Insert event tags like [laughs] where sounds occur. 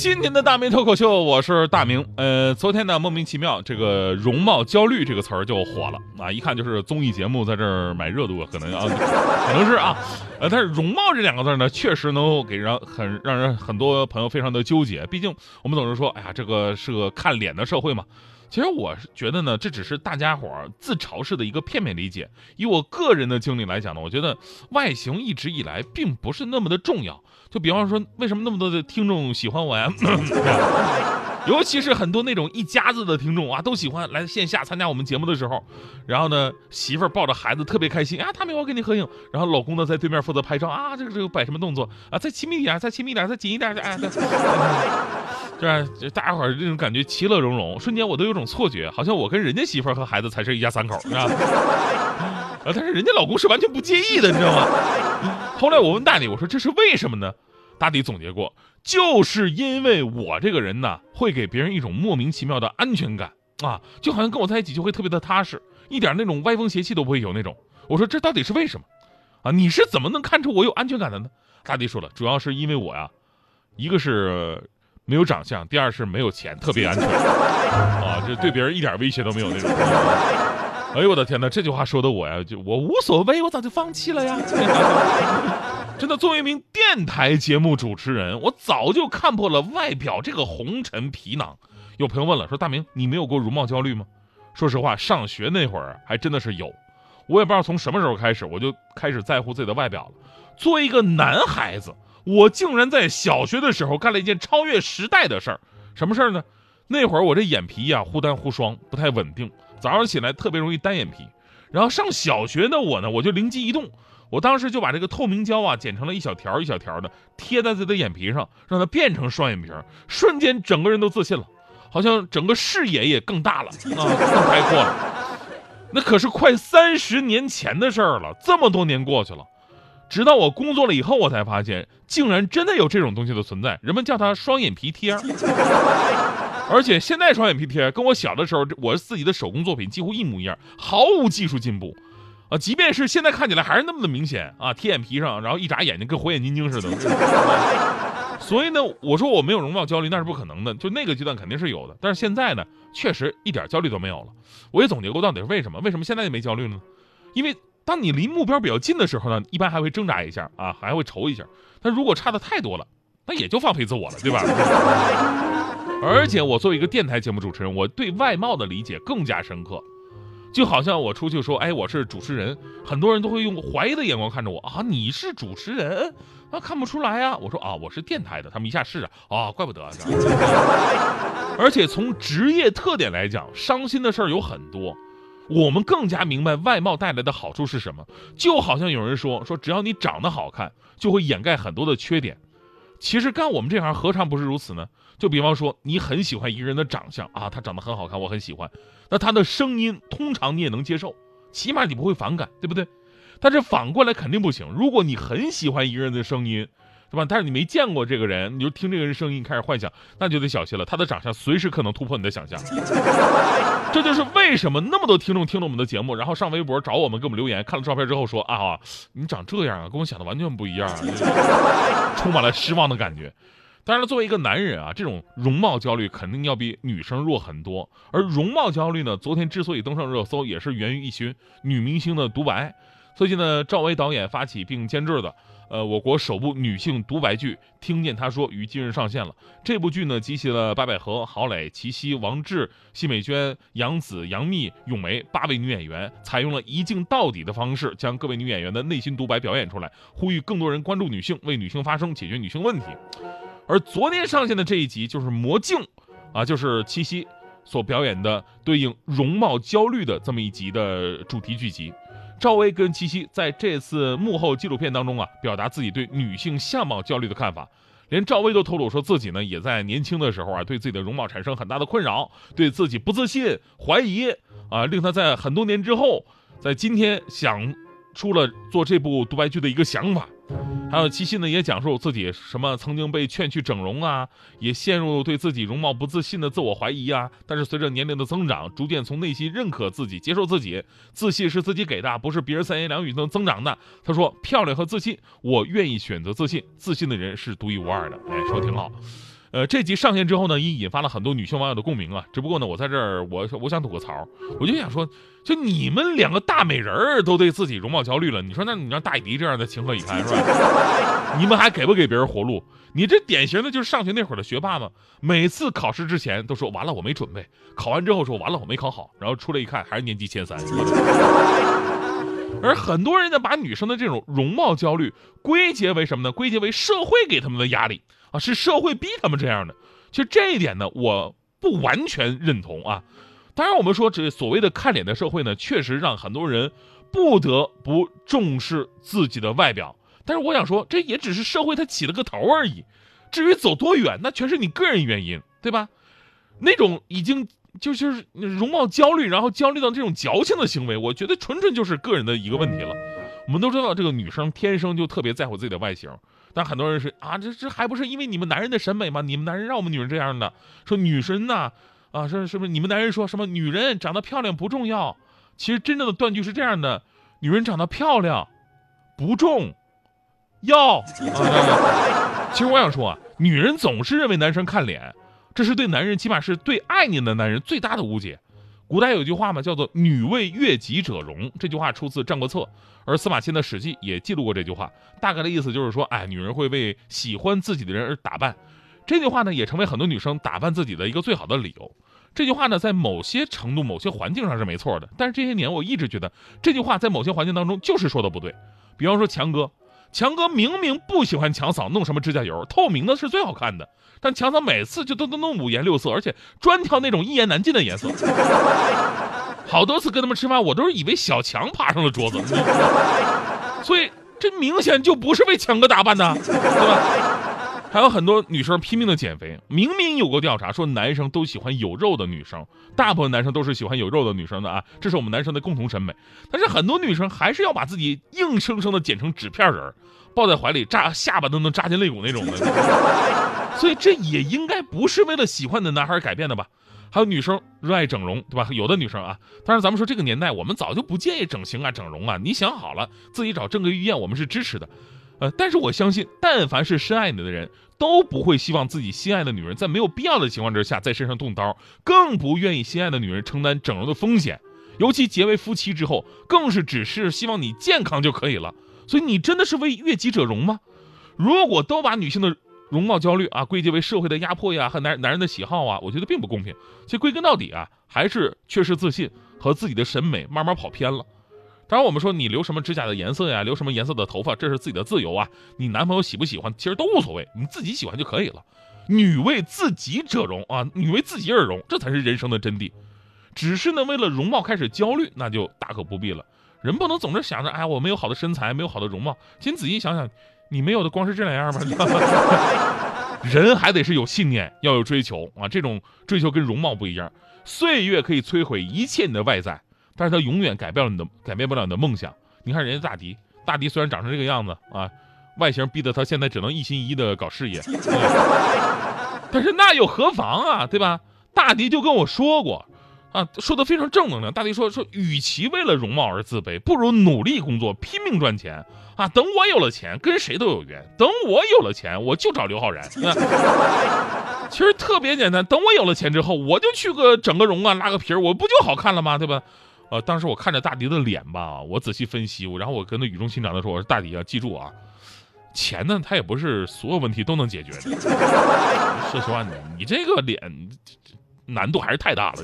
今天的大明脱口秀，我是大明。呃，昨天呢，莫名其妙，这个“容貌焦虑”这个词儿就火了啊，一看就是综艺节目在这儿买热度，可能啊，可能是啊，呃，但是“容貌”这两个字呢，确实能够给人很让人很多朋友非常的纠结。毕竟我们总是说，哎呀，这个是个看脸的社会嘛。其实我是觉得呢，这只是大家伙儿自嘲式的一个片面理解。以我个人的经历来讲呢，我觉得外形一直以来并不是那么的重要。就比方说，为什么那么多的听众喜欢我呀？[coughs] 尤其是很多那种一家子的听众啊，都喜欢来线下参加我们节目的时候，然后呢，媳妇儿抱着孩子特别开心啊，他没我跟你合影，然后老公呢在对面负责拍照啊，这个这个摆什么动作啊，再亲密一点，再亲密一点，再紧一点，哎，对，这样大家伙儿这种感觉其乐融融，瞬间我都有种错觉，好像我跟人家媳妇儿和孩子才是一家三口，是吧？[laughs] 啊，但是人家老公是完全不介意的，你知道吗？[laughs] 后来我问大弟，我说这是为什么呢？大弟总结过，就是因为我这个人呢，会给别人一种莫名其妙的安全感啊，就好像跟我在一起就会特别的踏实，一点那种歪风邪气都不会有那种。我说这到底是为什么？啊，你是怎么能看出我有安全感的呢？大弟说了，主要是因为我呀，一个是没有长相，第二是没有钱，特别安全 [laughs] 啊，这对别人一点威胁都没有那种。哎呦我的天哪，这句话说的我呀，就我无所谓，我早就放弃了呀。[laughs] 真的，作为一名电台节目主持人，我早就看破了外表这个红尘皮囊。有朋友问了，说大明，你没有过容貌焦虑吗？说实话，上学那会儿还真的是有。我也不知道从什么时候开始，我就开始在乎自己的外表了。作为一个男孩子，我竟然在小学的时候干了一件超越时代的事儿。什么事儿呢？那会儿我这眼皮呀忽单忽双，不太稳定，早上起来特别容易单眼皮。然后上小学的我呢，我就灵机一动。我当时就把这个透明胶啊剪成了一小条一小条的，贴在自己的眼皮上，让它变成双眼皮，瞬间整个人都自信了，好像整个视野也更大了啊，更开阔了。那可是快三十年前的事儿了，这么多年过去了，直到我工作了以后，我才发现，竟然真的有这种东西的存在，人们叫它双眼皮贴。[laughs] 而且现在双眼皮贴跟我小的时候我自己的手工作品几乎一模一样，毫无技术进步。啊，即便是现在看起来还是那么的明显啊，贴眼皮上，然后一眨眼睛跟火眼金睛似的。[laughs] 所以呢，我说我没有容貌焦虑那是不可能的，就那个阶段肯定是有的，但是现在呢，确实一点焦虑都没有了。我也总结过到底是为什么，为什么现在就没焦虑了呢？因为当你离目标比较近的时候呢，一般还会挣扎一下啊，还会愁一下。但如果差的太多了，那也就放飞自我了，对吧？[laughs] 而且我作为一个电台节目主持人，我对外貌的理解更加深刻。就好像我出去说，哎，我是主持人，很多人都会用怀疑的眼光看着我啊，你是主持人？啊，看不出来呀。我说啊，我是电台的，他们一下是啊，啊，怪不得。[laughs] 而且从职业特点来讲，伤心的事儿有很多，我们更加明白外貌带来的好处是什么。就好像有人说，说只要你长得好看，就会掩盖很多的缺点。其实干我们这行何尝不是如此呢？就比方说，你很喜欢一个人的长相啊，他长得很好看，我很喜欢。那他的声音通常你也能接受，起码你不会反感，对不对？但是反过来肯定不行。如果你很喜欢一个人的声音，对吧？但是你没见过这个人，你就听这个人声音开始幻想，那就得小心了。他的长相随时可能突破你的想象。[laughs] 这就是为什么那么多听众听了我们的节目，然后上微博找我们给我们留言，看了照片之后说啊，你长这样啊，跟我想的完全不一样，啊 [laughs] 充满了失望的感觉。当然了，作为一个男人啊，这种容貌焦虑肯定要比女生弱很多。而容貌焦虑呢，昨天之所以登上热搜，也是源于一群女明星的独白。最近呢，赵薇导演发起并监制的，呃，我国首部女性独白剧《听见她说》于今日上线了。这部剧呢，集齐了白百合、郝蕾、齐溪、王志、奚美娟、杨紫、杨幂、咏梅八位女演员，采用了一镜到底的方式，将各位女演员的内心独白表演出来，呼吁更多人关注女性，为女性发声，解决女性问题。而昨天上线的这一集就是《魔镜》，啊，就是七夕所表演的对应容貌焦虑的这么一集的主题剧集。赵薇跟七夕在这次幕后纪录片当中啊，表达自己对女性相貌焦虑的看法。连赵薇都透露说自己呢，也在年轻的时候啊，对自己的容貌产生很大的困扰，对自己不自信、怀疑啊，令她在很多年之后，在今天想出了做这部独白剧的一个想法。还有七夕呢，也讲述自己什么曾经被劝去整容啊，也陷入对自己容貌不自信的自我怀疑啊。但是随着年龄的增长，逐渐从内心认可自己，接受自己，自信是自己给的，不是别人三言两语能增长的。他说：“漂亮和自信，我愿意选择自信。自信的人是独一无二的。”哎，说挺好。呃，这集上线之后呢，也引发了很多女性网友的共鸣啊。只不过呢，我在这儿，我我想吐个槽，我就想说，就你们两个大美人儿都对自己容貌焦虑了，你说那你让大迪这样的情何以堪是吧？[laughs] 你们还给不给别人活路？你这典型的就是上学那会儿的学霸嘛，每次考试之前都说完了我没准备，考完之后说完了我没考好，然后出来一看还是年级前三。[laughs] 而很多人呢，把女生的这种容貌焦虑归结为什么呢？归结为社会给他们的压力啊，是社会逼他们这样的。其实这一点呢，我不完全认同啊。当然，我们说这所谓的看脸的社会呢，确实让很多人不得不重视自己的外表。但是我想说，这也只是社会它起了个头而已。至于走多远，那全是你个人原因，对吧？那种已经。就就是容貌焦虑，然后焦虑到这种矫情的行为，我觉得纯纯就是个人的一个问题了。我们都知道，这个女生天生就特别在乎自己的外形，但很多人是啊，这这还不是因为你们男人的审美吗？你们男人让我们女人这样的，说女神呐，啊，说是不是你们男人说什么女人长得漂亮不重要？其实真正的断句是这样的：女人长得漂亮不重要。啊 [laughs] 其实我想说啊，女人总是认为男生看脸。这是对男人，起码是对爱你的男人最大的误解。古代有句话嘛，叫做“女为悦己者容”。这句话出自《战国策》，而司马迁的《史记》也记录过这句话。大概的意思就是说，哎，女人会为喜欢自己的人而打扮。这句话呢，也成为很多女生打扮自己的一个最好的理由。这句话呢，在某些程度、某些环境上是没错的。但是这些年，我一直觉得这句话在某些环境当中就是说的不对。比方说强哥。强哥明明不喜欢强嫂弄什么指甲油，透明的是最好看的。但强嫂每次就都都弄五颜六色，而且专挑那种一言难尽的颜色。[laughs] 好多次跟他们吃饭，我都是以为小强爬上了桌子。所以这明显就不是为强哥打扮的，对吧？还有很多女生拼命的减肥，明明有过调查说男生都喜欢有肉的女生，大部分男生都是喜欢有肉的女生的啊，这是我们男生的共同审美。但是很多女生还是要把自己硬生生的剪成纸片人，抱在怀里扎下巴都能扎进肋骨那种的。[laughs] 所以这也应该不是为了喜欢的男孩改变的吧？还有女生热爱整容，对吧？有的女生啊，当然咱们说这个年代，我们早就不建议整形啊、整容啊。你想好了自己找正规医院，我们是支持的。呃，但是我相信，但凡是深爱你的人，都不会希望自己心爱的女人在没有必要的情况之下在身上动刀，更不愿意心爱的女人承担整容的风险。尤其结为夫妻之后，更是只是希望你健康就可以了。所以你真的是为悦己者容吗？如果都把女性的容貌焦虑啊归结为社会的压迫呀和男男人的喜好啊，我觉得并不公平。其实归根到底啊，还是缺失自信和自己的审美慢慢跑偏了。当然，我们说你留什么指甲的颜色呀，留什么颜色的头发，这是自己的自由啊。你男朋友喜不喜欢，其实都无所谓，你自己喜欢就可以了。女为自己者容啊，女为自己而容，这才是人生的真谛。只是呢，为了容貌开始焦虑，那就大可不必了。人不能总是想着，哎，我没有好的身材，没有好的容貌。请仔细想想，你没有的光是这两样吗？[laughs] 人还得是有信念，要有追求啊。这种追求跟容貌不一样。岁月可以摧毁一切你的外在。但是他永远改变了你的，改变不了你的梦想。你看人家大迪，大迪虽然长成这个样子啊，外形逼得他现在只能一心一意的搞事业，[laughs] 但是那又何妨啊，对吧？大迪就跟我说过，啊，说的非常正能量。大迪说说，与其为了容貌而自卑，不如努力工作，拼命赚钱啊！等我有了钱，跟谁都有缘。等我有了钱，我就找刘昊然。其实特别简单，等我有了钱之后，我就去个整个容啊，拉个皮儿，我不就好看了吗？对吧？呃，当时我看着大迪的脸吧，我仔细分析，然后我跟他语重心长的说：“我说大迪啊，记住啊，钱呢，他也不是所有问题都能解决的。[laughs] 说实话，你这个脸难度还是太大了。”